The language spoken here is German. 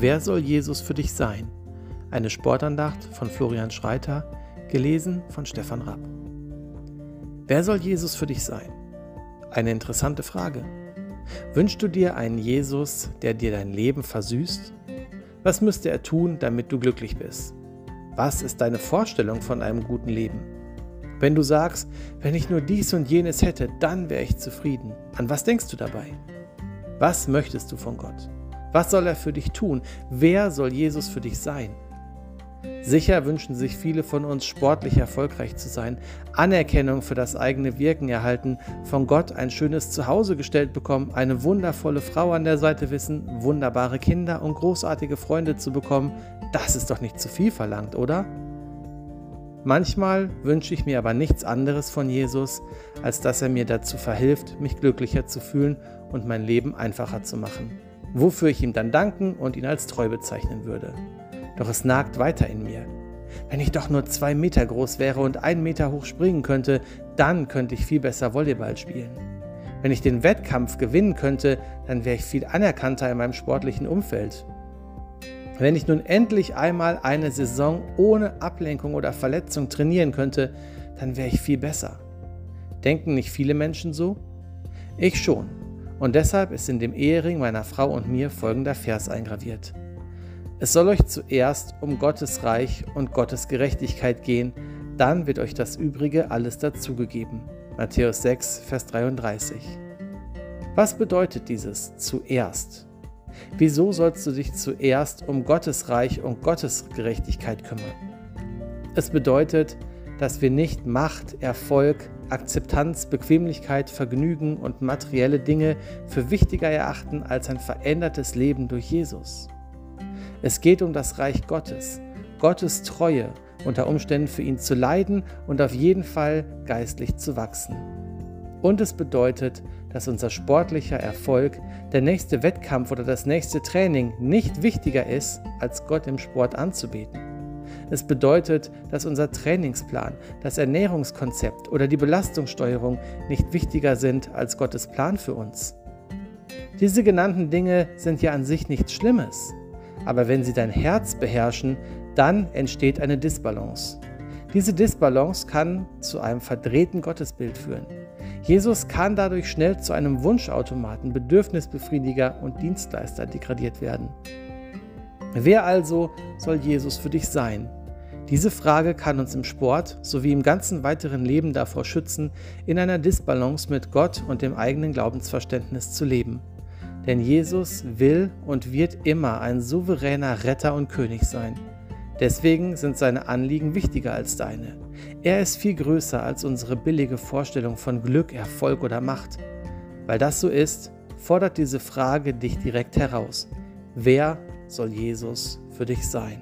Wer soll Jesus für dich sein? Eine Sportandacht von Florian Schreiter, gelesen von Stefan Rapp. Wer soll Jesus für dich sein? Eine interessante Frage. Wünschst du dir einen Jesus, der dir dein Leben versüßt? Was müsste er tun, damit du glücklich bist? Was ist deine Vorstellung von einem guten Leben? Wenn du sagst, wenn ich nur dies und jenes hätte, dann wäre ich zufrieden, an was denkst du dabei? Was möchtest du von Gott? Was soll er für dich tun? Wer soll Jesus für dich sein? Sicher wünschen sich viele von uns sportlich erfolgreich zu sein, Anerkennung für das eigene Wirken erhalten, von Gott ein schönes Zuhause gestellt bekommen, eine wundervolle Frau an der Seite wissen, wunderbare Kinder und großartige Freunde zu bekommen. Das ist doch nicht zu viel verlangt, oder? Manchmal wünsche ich mir aber nichts anderes von Jesus, als dass er mir dazu verhilft, mich glücklicher zu fühlen und mein Leben einfacher zu machen wofür ich ihm dann danken und ihn als treu bezeichnen würde. Doch es nagt weiter in mir. Wenn ich doch nur zwei Meter groß wäre und einen Meter hoch springen könnte, dann könnte ich viel besser Volleyball spielen. Wenn ich den Wettkampf gewinnen könnte, dann wäre ich viel anerkannter in meinem sportlichen Umfeld. Wenn ich nun endlich einmal eine Saison ohne Ablenkung oder Verletzung trainieren könnte, dann wäre ich viel besser. Denken nicht viele Menschen so? Ich schon. Und deshalb ist in dem Ehering meiner Frau und mir folgender Vers eingraviert. Es soll euch zuerst um Gottes Reich und Gottes Gerechtigkeit gehen, dann wird euch das Übrige alles dazugegeben. Matthäus 6, Vers 33. Was bedeutet dieses zuerst? Wieso sollst du dich zuerst um Gottes Reich und Gottes Gerechtigkeit kümmern? Es bedeutet, dass wir nicht Macht, Erfolg, Akzeptanz, Bequemlichkeit, Vergnügen und materielle Dinge für wichtiger erachten als ein verändertes Leben durch Jesus. Es geht um das Reich Gottes, Gottes Treue, unter Umständen für ihn zu leiden und auf jeden Fall geistlich zu wachsen. Und es bedeutet, dass unser sportlicher Erfolg, der nächste Wettkampf oder das nächste Training nicht wichtiger ist, als Gott im Sport anzubeten. Es bedeutet, dass unser Trainingsplan, das Ernährungskonzept oder die Belastungssteuerung nicht wichtiger sind als Gottes Plan für uns. Diese genannten Dinge sind ja an sich nichts Schlimmes, aber wenn sie dein Herz beherrschen, dann entsteht eine Disbalance. Diese Disbalance kann zu einem verdrehten Gottesbild führen. Jesus kann dadurch schnell zu einem Wunschautomaten, Bedürfnisbefriediger und Dienstleister degradiert werden. Wer also soll Jesus für dich sein? Diese Frage kann uns im Sport sowie im ganzen weiteren Leben davor schützen, in einer Disbalance mit Gott und dem eigenen Glaubensverständnis zu leben. Denn Jesus will und wird immer ein souveräner Retter und König sein. Deswegen sind seine Anliegen wichtiger als deine. Er ist viel größer als unsere billige Vorstellung von Glück, Erfolg oder Macht. Weil das so ist, fordert diese Frage dich direkt heraus. Wer soll Jesus für dich sein?